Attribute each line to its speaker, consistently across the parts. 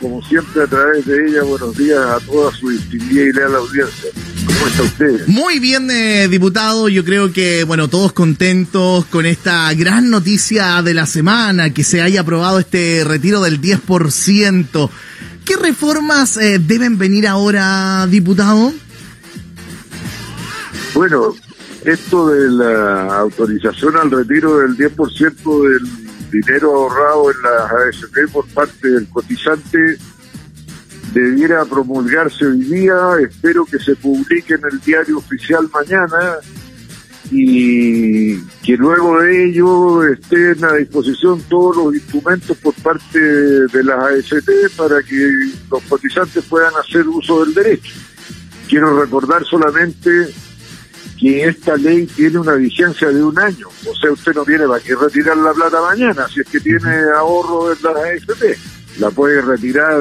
Speaker 1: como siempre a través de ella, buenos días a toda su distinguida y leal audiencia. ¿Cómo está usted?
Speaker 2: Muy bien, eh, diputado. Yo creo que, bueno, todos contentos con esta gran noticia de la semana, que se haya aprobado este retiro del 10%. ¿Qué reformas eh, deben venir ahora, diputado?
Speaker 1: Bueno, esto de la autorización al retiro del 10% del dinero ahorrado en las ASP por parte del cotizante debiera promulgarse hoy día, espero que se publique en el diario oficial mañana y que luego de ello estén a disposición todos los instrumentos por parte de las AST para que los cotizantes puedan hacer uso del derecho. Quiero recordar solamente que esta ley tiene una vigencia de un año. O sea, usted no tiene para qué retirar la plata mañana, si es que tiene ahorro en la AFP. La puede retirar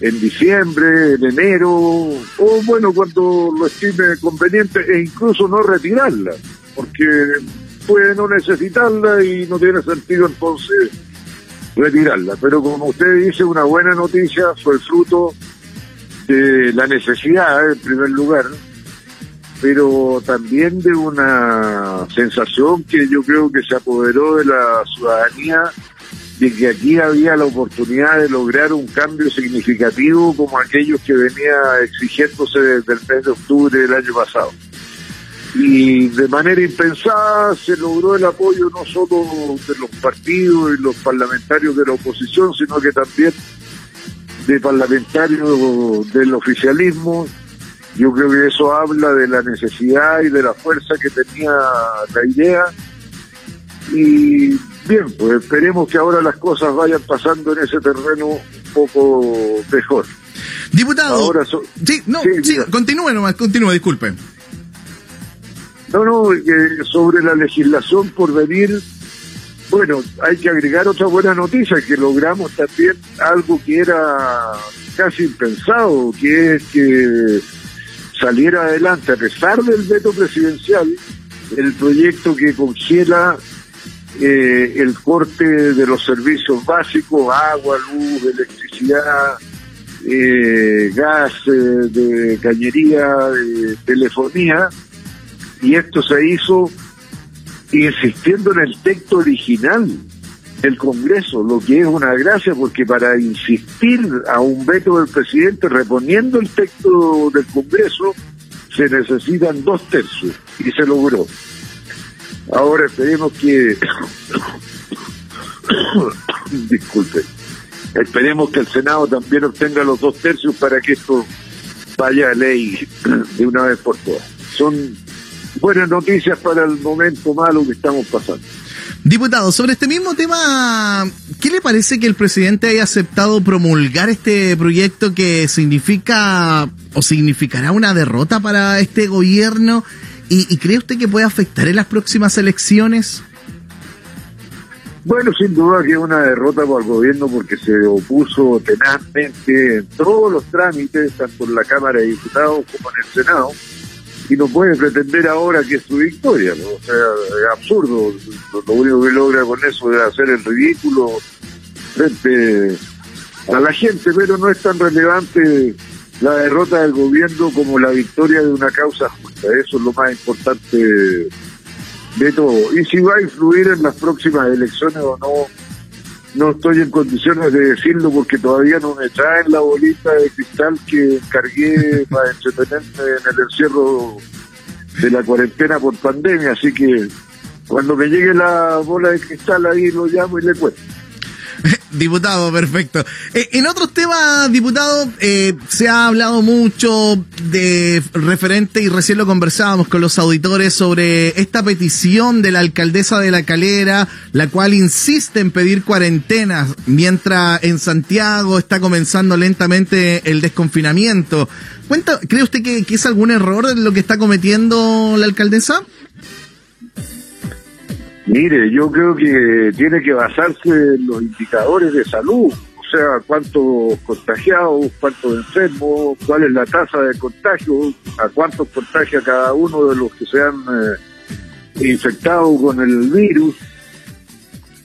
Speaker 1: en diciembre, en enero, o bueno, cuando lo estime conveniente, e incluso no retirarla, porque puede no necesitarla y no tiene sentido entonces retirarla. Pero como usted dice, una buena noticia fue fruto de la necesidad, en primer lugar, pero también de una sensación que yo creo que se apoderó de la ciudadanía de que aquí había la oportunidad de lograr un cambio significativo como aquellos que venía exigiéndose desde el mes de octubre del año pasado. Y de manera impensada se logró el apoyo no solo de los partidos y los parlamentarios de la oposición, sino que también de parlamentarios del oficialismo yo creo que eso habla de la necesidad y de la fuerza que tenía la idea. Y bien, pues esperemos que ahora las cosas vayan pasando en ese terreno un poco mejor.
Speaker 2: Diputado. Ahora sí, no, sí, continúe nomás, continúe, disculpe.
Speaker 1: No, no, sobre la legislación por venir, bueno, hay que agregar otra buena noticia, que logramos también algo que era casi impensado, que es que saliera adelante, a pesar del veto presidencial, el proyecto que congela eh, el corte de los servicios básicos, agua, luz, electricidad, eh, gas, eh, de cañería, telefonía, y esto se hizo insistiendo en el texto original del Congreso, lo que es una gracia porque para insistir a un veto del presidente reponiendo el texto del Congreso se necesitan dos tercios y se logró. Ahora esperemos que, disculpe, esperemos que el Senado también obtenga los dos tercios para que esto vaya a ley de una vez por todas. Son buenas noticias para el momento malo que estamos pasando.
Speaker 2: Diputado, sobre este mismo tema, ¿qué le parece que el presidente haya aceptado promulgar este proyecto que significa o significará una derrota para este gobierno? ¿Y, cree usted que puede afectar en las próximas elecciones?
Speaker 1: Bueno, sin duda que es una derrota para el gobierno porque se opuso tenazmente en todos los trámites, tanto en la Cámara de Diputados como en el Senado y no puede pretender ahora que es su victoria. O sea, es absurdo. Lo, único que logra con eso es hacer el ridículo frente a la gente, pero no es tan relevante la derrota del gobierno como la victoria de una causa justa. Eso es lo más importante de todo. Y si va a influir en las próximas elecciones o no, no estoy en condiciones de decirlo porque todavía no me traen la bolita de cristal que encargué para entretenerme en el encierro de la cuarentena por pandemia, así que cuando me llegue la bola de cristal ahí lo llamo y le cuento.
Speaker 2: Diputado, perfecto. Eh, en otros temas, diputado, eh, se ha hablado mucho de referente y recién lo conversábamos con los auditores sobre esta petición de la alcaldesa de La Calera, la cual insiste en pedir cuarentenas mientras en Santiago está comenzando lentamente el desconfinamiento. Cuenta, ¿Cree usted que, que es algún error lo que está cometiendo la alcaldesa?
Speaker 1: Mire, yo creo que tiene que basarse en los indicadores de salud, o sea, cuántos contagiados, cuántos enfermos, cuál es la tasa de contagio, a cuántos contagia cada uno de los que se han eh, infectado con el virus.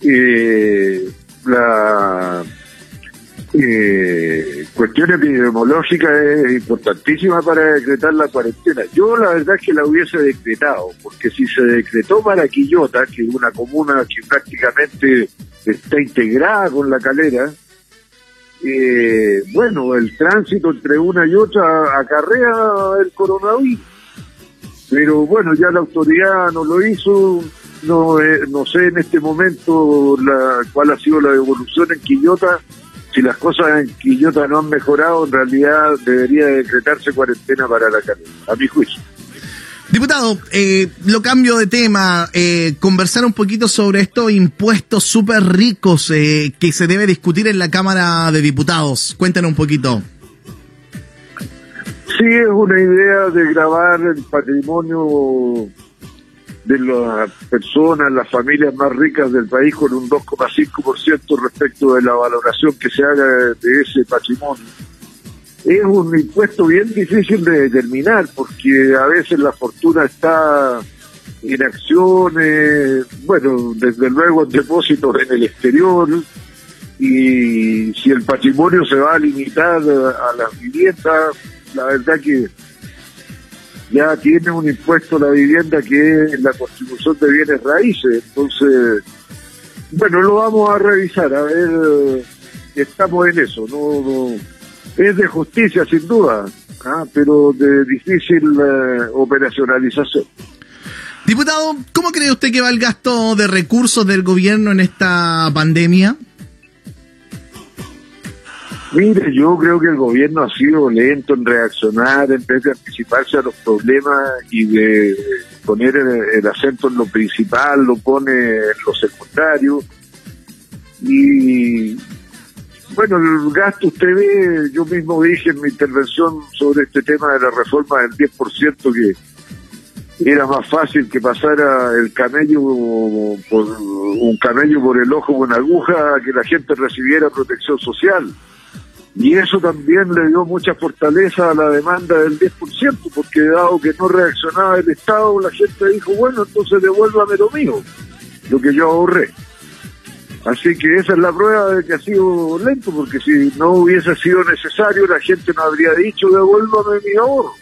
Speaker 1: Eh, la eh, cuestión epidemiológica es importantísima para decretar la cuarentena. Yo la verdad es que la hubiese decretado, porque si se decretó para Quillota, que es una comuna que prácticamente está integrada con la calera, eh, bueno, el tránsito entre una y otra acarrea el coronavirus. Pero bueno, ya la autoridad no lo hizo, no, eh, no sé en este momento la, cuál ha sido la evolución en Quillota. Si las cosas en Quillota no han mejorado, en realidad debería decretarse cuarentena para la carrera, a mi juicio.
Speaker 2: Diputado, eh, lo cambio de tema, eh, conversar un poquito sobre estos impuestos súper ricos eh, que se debe discutir en la Cámara de Diputados. Cuéntanos un poquito.
Speaker 1: Sí, es una idea de grabar el patrimonio de las personas, las familias más ricas del país con un 2,5% respecto de la valoración que se haga de ese patrimonio. Es un impuesto bien difícil de determinar porque a veces la fortuna está en acciones, bueno, desde luego en depósitos en el exterior y si el patrimonio se va a limitar a las viviendas, la verdad que ya tiene un impuesto la vivienda que es la contribución de bienes raíces, entonces, bueno, lo vamos a revisar, a ver, estamos en eso, no, no es de justicia sin duda, ¿ah? pero de difícil eh, operacionalización.
Speaker 2: Diputado, ¿cómo cree usted que va el gasto de recursos del gobierno en esta pandemia?
Speaker 1: Mire, yo creo que el gobierno ha sido lento en reaccionar en vez de anticiparse a los problemas y de poner el, acento en lo principal, lo pone en lo secundario. Y bueno, el gasto usted ve, yo mismo dije en mi intervención sobre este tema de la reforma del 10% que era más fácil que pasara el camello por un camello por el ojo con aguja que la gente recibiera protección social. Y eso también le dio mucha fortaleza a la demanda del 10%, porque dado que no reaccionaba el Estado, la gente dijo, bueno, entonces devuélvame lo mío, lo que yo ahorré. Así que esa es la prueba de que ha sido lento, porque si no hubiese sido necesario, la gente no habría dicho devuélvame mi ahorro.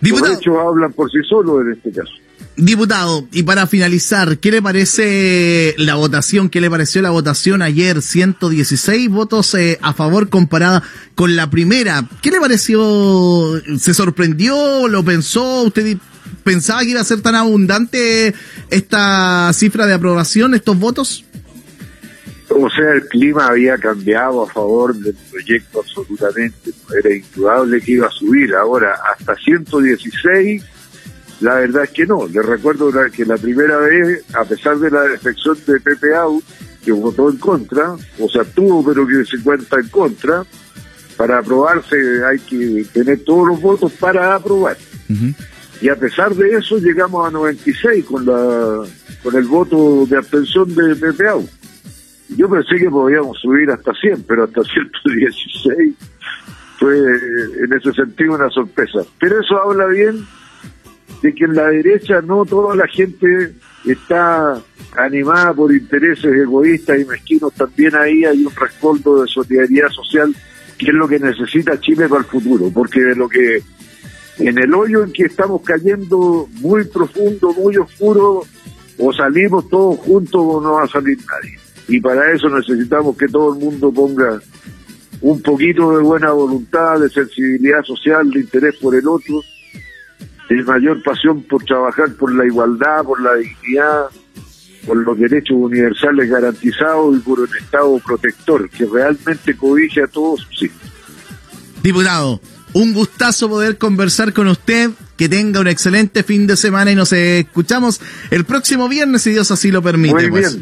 Speaker 1: Diputado, Los hechos hablan por sí solos en este caso.
Speaker 2: Diputado, y para finalizar, ¿qué le parece la votación? ¿Qué le pareció la votación ayer? 116 votos eh, a favor comparada con la primera. ¿Qué le pareció? ¿Se sorprendió? ¿Lo pensó? ¿Usted pensaba que iba a ser tan abundante esta cifra de aprobación, estos votos?
Speaker 1: O sea, el clima había cambiado a favor del proyecto absolutamente. Era indudable que iba a subir. Ahora, hasta 116, la verdad es que no. Le recuerdo que la primera vez, a pesar de la defección de Pepe que votó en contra, o sea, tuvo pero que se cuenta en contra, para aprobarse hay que tener todos los votos para aprobar y a pesar de eso llegamos a 96 con la con el voto de abstención de PPA. Yo pensé que podíamos subir hasta 100, pero hasta 116 fue en ese sentido una sorpresa. Pero eso habla bien de que en la derecha no toda la gente está animada por intereses egoístas y mezquinos. También ahí hay un respaldo de solidaridad social que es lo que necesita Chile para el futuro, porque de lo que en el hoyo en que estamos cayendo muy profundo, muy oscuro, o salimos todos juntos o no va a salir nadie. Y para eso necesitamos que todo el mundo ponga un poquito de buena voluntad, de sensibilidad social, de interés por el otro, de mayor pasión por trabajar por la igualdad, por la dignidad, por los derechos universales garantizados y por un Estado protector que realmente cobije a todos sí.
Speaker 2: Diputado, un gustazo poder conversar con usted. Que tenga un excelente fin de semana y nos escuchamos el próximo viernes, si Dios así lo permite.
Speaker 1: Muy pues.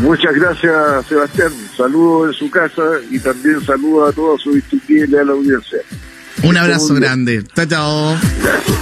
Speaker 1: Muchas gracias, Sebastián. Saludos en su casa y también saludos a todos sus distinguibles a la audiencia.
Speaker 2: Un abrazo grande. Chao, chao.